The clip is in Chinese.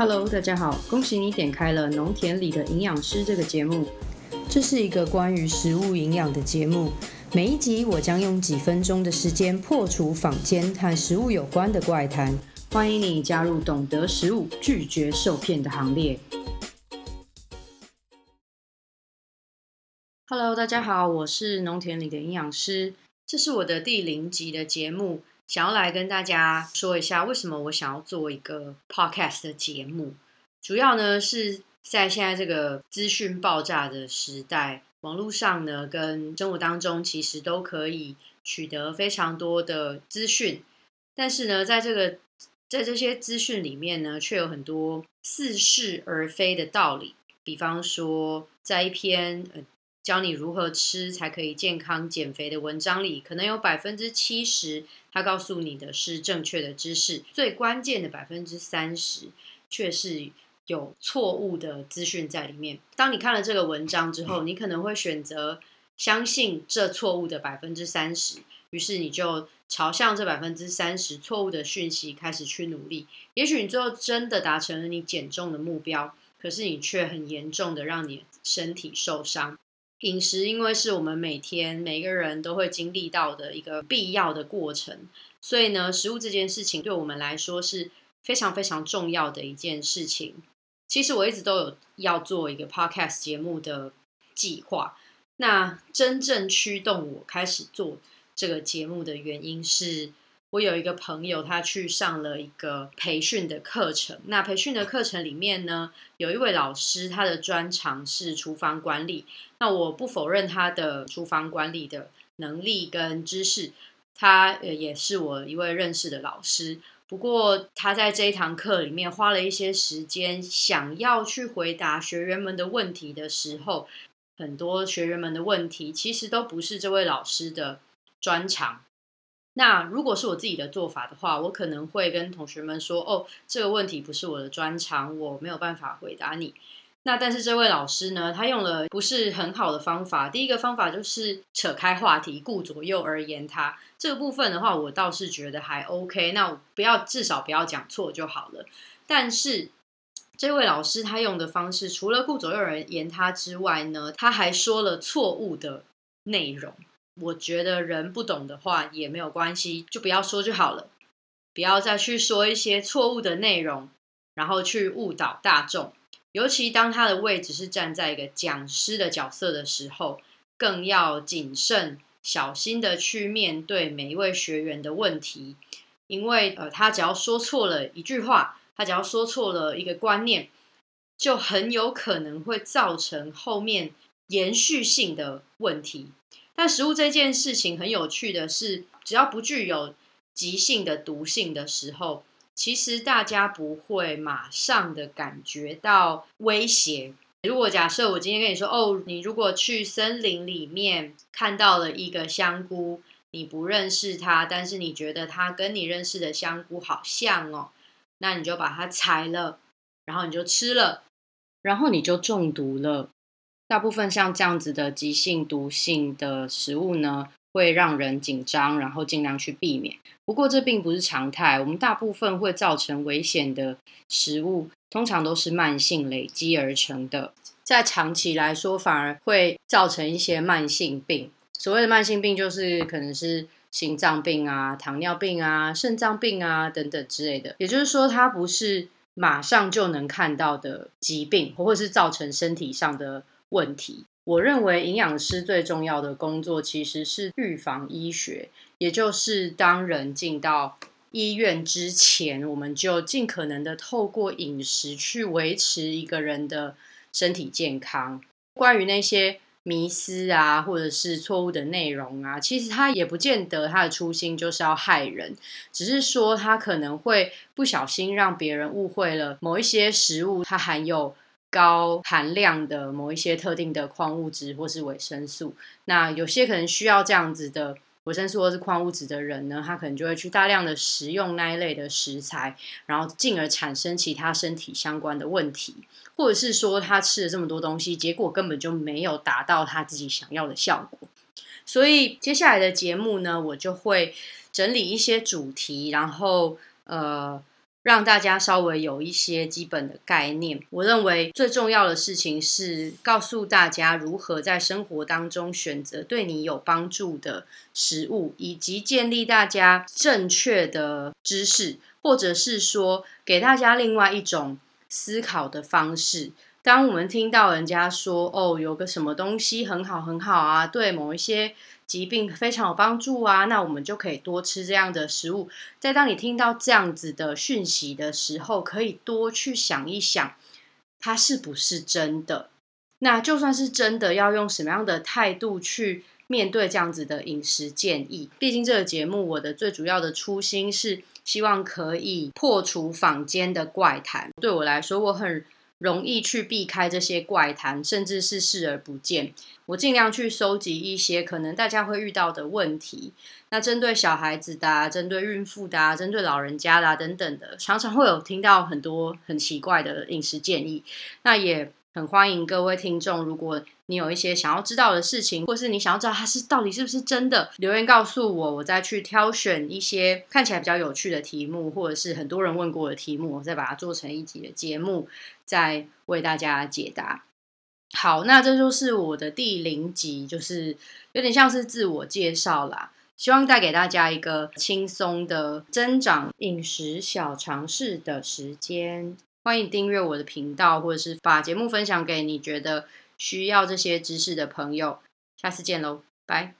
Hello，大家好，恭喜你点开了《农田里的营养师》这个节目。这是一个关于食物营养的节目，每一集我将用几分钟的时间破除坊间和食物有关的怪谈。欢迎你加入懂得食物、拒绝受骗的行列。Hello，大家好，我是农田里的营养师，这是我的第零集的节目。想要来跟大家说一下，为什么我想要做一个 podcast 的节目。主要呢是在现在这个资讯爆炸的时代，网络上呢跟生活当中其实都可以取得非常多的资讯，但是呢，在这个在这些资讯里面呢，却有很多似是而非的道理。比方说，在一篇呃。教你如何吃才可以健康减肥的文章里，可能有百分之七十，他告诉你的是正确的知识，最关键的百分之三十却是有错误的资讯在里面。当你看了这个文章之后，你可能会选择相信这错误的百分之三十，于是你就朝向这百分之三十错误的讯息开始去努力。也许你最后真的达成了你减重的目标，可是你却很严重的让你身体受伤。饮食因为是我们每天每个人都会经历到的一个必要的过程，所以呢，食物这件事情对我们来说是非常非常重要的一件事情。其实我一直都有要做一个 podcast 节目的计划，那真正驱动我开始做这个节目的原因是。我有一个朋友，他去上了一个培训的课程。那培训的课程里面呢，有一位老师，他的专长是厨房管理。那我不否认他的厨房管理的能力跟知识，他也是我一位认识的老师。不过他在这一堂课里面花了一些时间，想要去回答学员们的问题的时候，很多学员们的问题其实都不是这位老师的专长。那如果是我自己的做法的话，我可能会跟同学们说：“哦，这个问题不是我的专长，我没有办法回答你。”那但是这位老师呢，他用了不是很好的方法。第一个方法就是扯开话题，顾左右而言他。这个部分的话，我倒是觉得还 OK。那不要至少不要讲错就好了。但是这位老师他用的方式，除了顾左右而言他之外呢，他还说了错误的内容。我觉得人不懂的话也没有关系，就不要说就好了，不要再去说一些错误的内容，然后去误导大众。尤其当他的位置是站在一个讲师的角色的时候，更要谨慎小心的去面对每一位学员的问题，因为呃，他只要说错了一句话，他只要说错了一个观念，就很有可能会造成后面延续性的问题。但食物这件事情很有趣的是，只要不具有急性的毒性的时候，其实大家不会马上的感觉到威胁。如果假设我今天跟你说，哦，你如果去森林里面看到了一个香菇，你不认识它，但是你觉得它跟你认识的香菇好像哦，那你就把它采了，然后你就吃了，然后你就中毒了。大部分像这样子的急性毒性的食物呢，会让人紧张，然后尽量去避免。不过这并不是常态，我们大部分会造成危险的食物，通常都是慢性累积而成的，在长期来说反而会造成一些慢性病。所谓的慢性病，就是可能是心脏病啊、糖尿病啊、肾脏病啊等等之类的。也就是说，它不是马上就能看到的疾病，或者是造成身体上的。问题，我认为营养师最重要的工作其实是预防医学，也就是当人进到医院之前，我们就尽可能的透过饮食去维持一个人的身体健康。关于那些迷思啊，或者是错误的内容啊，其实他也不见得他的初心就是要害人，只是说他可能会不小心让别人误会了某一些食物它含有。高含量的某一些特定的矿物质或是维生素，那有些可能需要这样子的维生素或是矿物质的人呢，他可能就会去大量的食用那一类的食材，然后进而产生其他身体相关的问题，或者是说他吃了这么多东西，结果根本就没有达到他自己想要的效果。所以接下来的节目呢，我就会整理一些主题，然后呃。让大家稍微有一些基本的概念。我认为最重要的事情是告诉大家如何在生活当中选择对你有帮助的食物，以及建立大家正确的知识，或者是说给大家另外一种思考的方式。当我们听到人家说哦，有个什么东西很好很好啊，对某一些疾病非常有帮助啊，那我们就可以多吃这样的食物。在当你听到这样子的讯息的时候，可以多去想一想，它是不是真的？那就算是真的，要用什么样的态度去面对这样子的饮食建议？毕竟这个节目，我的最主要的初心是希望可以破除坊间的怪谈。对我来说，我很。容易去避开这些怪谈，甚至是视而不见。我尽量去收集一些可能大家会遇到的问题。那针对小孩子的、针对孕妇的、针对老人家的等等的，常常会有听到很多很奇怪的饮食建议。那也。很欢迎各位听众，如果你有一些想要知道的事情，或是你想要知道它是到底是不是真的，留言告诉我，我再去挑选一些看起来比较有趣的题目，或者是很多人问过的题目，我再把它做成一集的节目，再为大家解答。好，那这就是我的第零集，就是有点像是自我介绍啦，希望带给大家一个轻松的增长饮食小尝试的时间。欢迎订阅我的频道，或者是把节目分享给你觉得需要这些知识的朋友。下次见喽，拜。